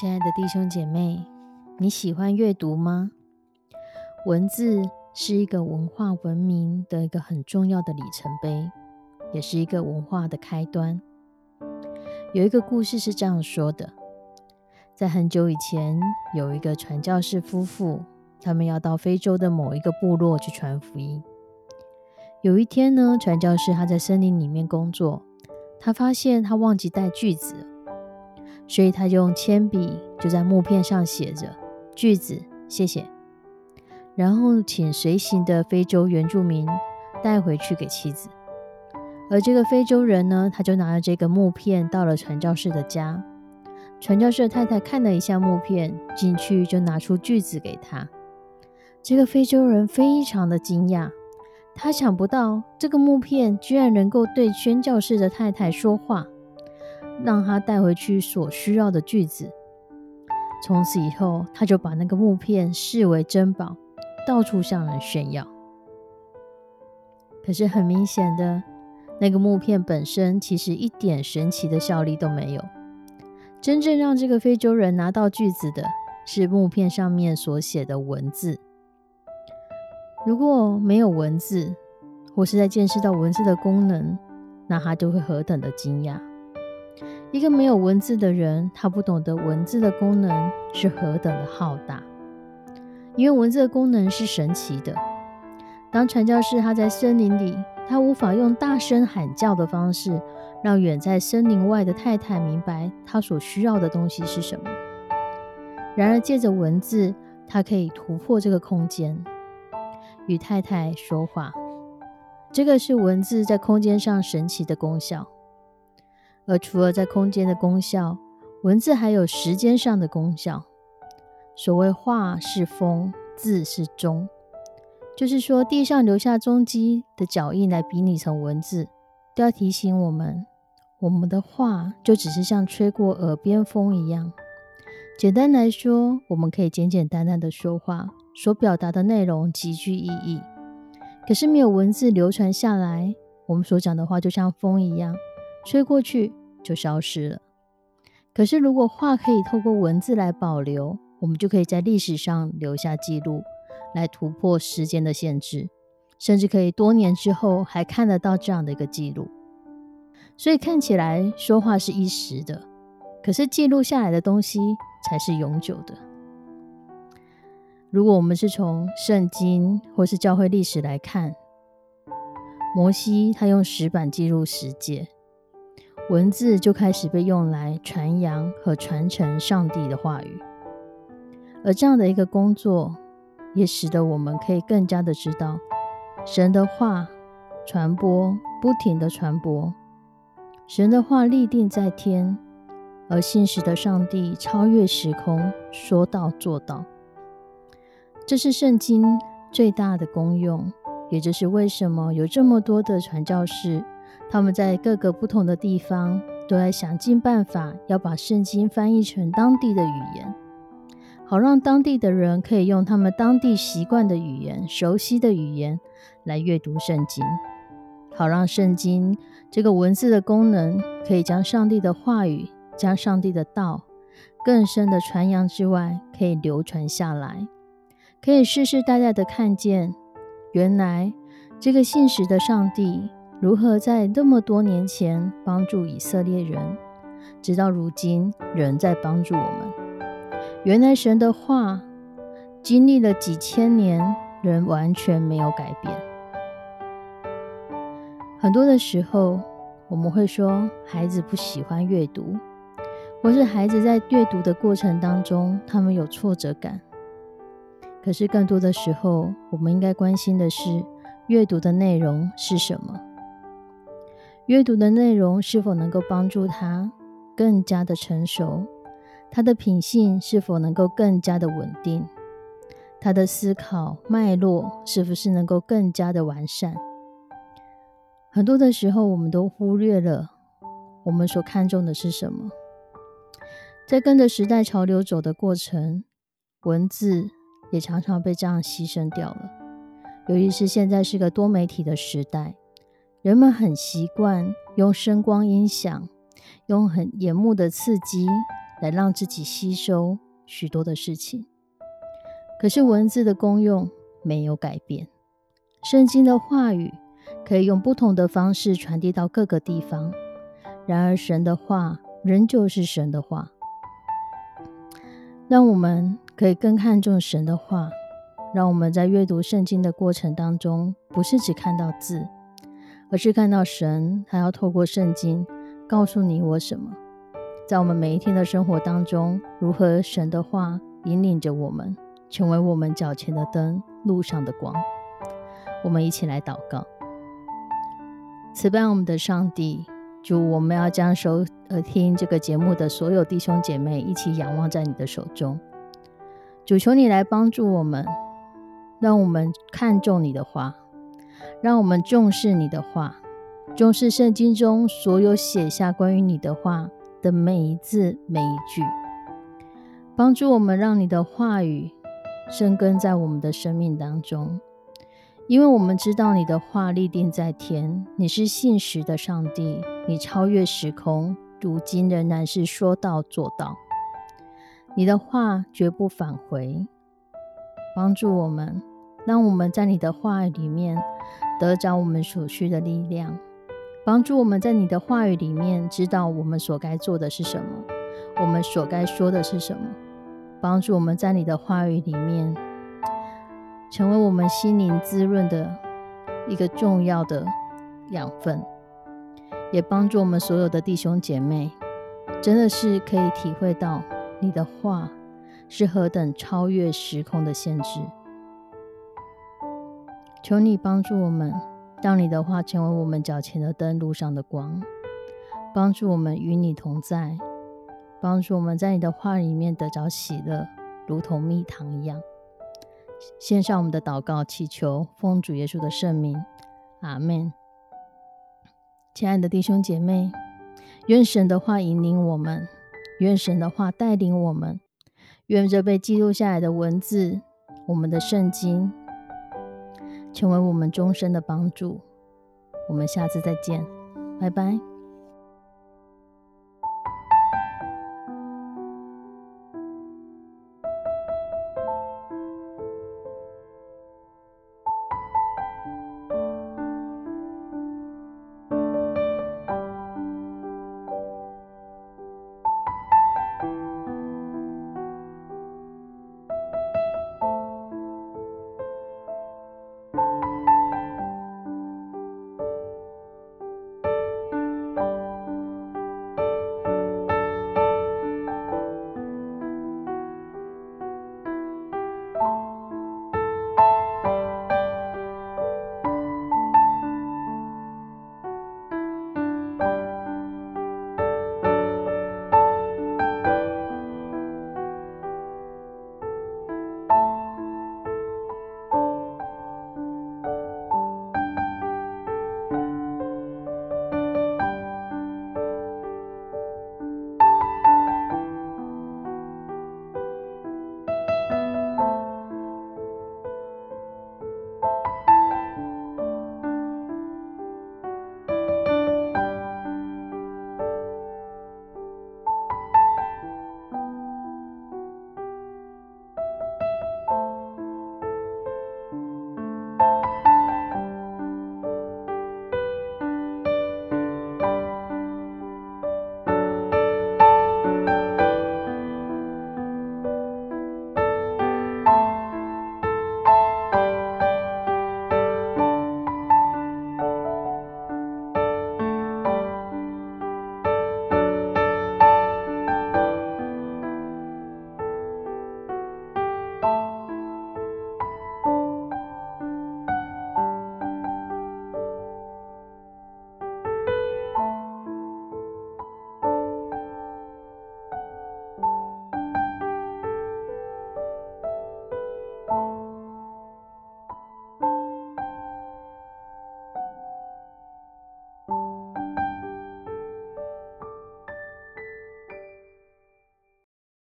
亲爱的弟兄姐妹，你喜欢阅读吗？文字是一个文化文明的一个很重要的里程碑，也是一个文化的开端。有一个故事是这样说的：在很久以前，有一个传教士夫妇，他们要到非洲的某一个部落去传福音。有一天呢，传教士他在森林里面工作，他发现他忘记带锯子。所以他就用铅笔就在木片上写着句子，谢谢，然后请随行的非洲原住民带回去给妻子。而这个非洲人呢，他就拿着这个木片到了传教士的家。传教士太太看了一下木片，进去就拿出句子给他。这个非洲人非常的惊讶，他想不到这个木片居然能够对宣教士的太太说话。让他带回去所需要的句子。从此以后，他就把那个木片视为珍宝，到处向人炫耀。可是很明显的，那个木片本身其实一点神奇的效力都没有。真正让这个非洲人拿到句子的，是木片上面所写的文字。如果没有文字，或是在见识到文字的功能，那他就会何等的惊讶。一个没有文字的人，他不懂得文字的功能是何等的浩大，因为文字的功能是神奇的。当传教士他在森林里，他无法用大声喊叫的方式，让远在森林外的太太明白他所需要的东西是什么。然而借着文字，他可以突破这个空间，与太太说话。这个是文字在空间上神奇的功效。而除了在空间的功效，文字还有时间上的功效。所谓画是风，字是钟，就是说地上留下踪迹的脚印来比拟成文字，都要提醒我们，我们的话就只是像吹过耳边风一样。简单来说，我们可以简简单单的说话，所表达的内容极具意义。可是没有文字流传下来，我们所讲的话就像风一样，吹过去。就消失了。可是，如果画可以透过文字来保留，我们就可以在历史上留下记录，来突破时间的限制，甚至可以多年之后还看得到这样的一个记录。所以，看起来说话是一时的，可是记录下来的东西才是永久的。如果我们是从圣经或是教会历史来看，摩西他用石板记录十诫。文字就开始被用来传扬和传承上帝的话语，而这样的一个工作，也使得我们可以更加的知道神的话传播，不停的传播，神的话立定在天，而信实的上帝超越时空，说到做到。这是圣经最大的功用，也就是为什么有这么多的传教士。他们在各个不同的地方都在想尽办法要把圣经翻译成当地的语言，好让当地的人可以用他们当地习惯的语言、熟悉的语言来阅读圣经，好让圣经这个文字的功能可以将上帝的话语、将上帝的道更深的传扬之外，可以流传下来，可以世世代代的看见，原来这个信实的上帝。如何在那么多年前帮助以色列人？直到如今仍在帮助我们。原来神的话经历了几千年，仍完全没有改变。很多的时候，我们会说孩子不喜欢阅读，或是孩子在阅读的过程当中，他们有挫折感。可是更多的时候，我们应该关心的是阅读的内容是什么？阅读的内容是否能够帮助他更加的成熟？他的品性是否能够更加的稳定？他的思考脉络是不是能够更加的完善？很多的时候，我们都忽略了我们所看重的是什么。在跟着时代潮流走的过程，文字。也常常被这样牺牲掉了。尤其是现在是个多媒体的时代，人们很习惯用声光音响、用很眼目的刺激来让自己吸收许多的事情。可是文字的功用没有改变，圣经的话语可以用不同的方式传递到各个地方。然而，神的话仍旧是神的话。让我们。可以更看重神的话，让我们在阅读圣经的过程当中，不是只看到字，而是看到神还要透过圣经告诉你我什么。在我们每一天的生活当中，如何神的话引领着我们，成为我们脚前的灯，路上的光。我们一起来祷告，慈悲我们的上帝，主，我们要将收呃听这个节目的所有弟兄姐妹一起仰望在你的手中。主求你来帮助我们，让我们看重你的话，让我们重视你的话，重视圣经中所有写下关于你的话的每一字每一句，帮助我们让你的话语生根在我们的生命当中，因为我们知道你的话立定在天，你是信实的上帝，你超越时空，如今仍然是说到做到。你的话绝不返回，帮助我们，让我们在你的话语里面得着我们所需的力量，帮助我们在你的话语里面知道我们所该做的是什么，我们所该说的是什么，帮助我们在你的话语里面成为我们心灵滋润的一个重要的养分，也帮助我们所有的弟兄姐妹，真的是可以体会到。你的话是何等超越时空的限制！求你帮助我们，让你的话成为我们脚前的灯，路上的光，帮助我们与你同在，帮助我们在你的话里面得着喜乐，如同蜜糖一样。献上我们的祷告，祈求奉主耶稣的圣名，阿门。亲爱的弟兄姐妹，愿神的话引领我们。愿神的话带领我们，愿这被记录下来的文字，我们的圣经，成为我们终身的帮助。我们下次再见，拜拜。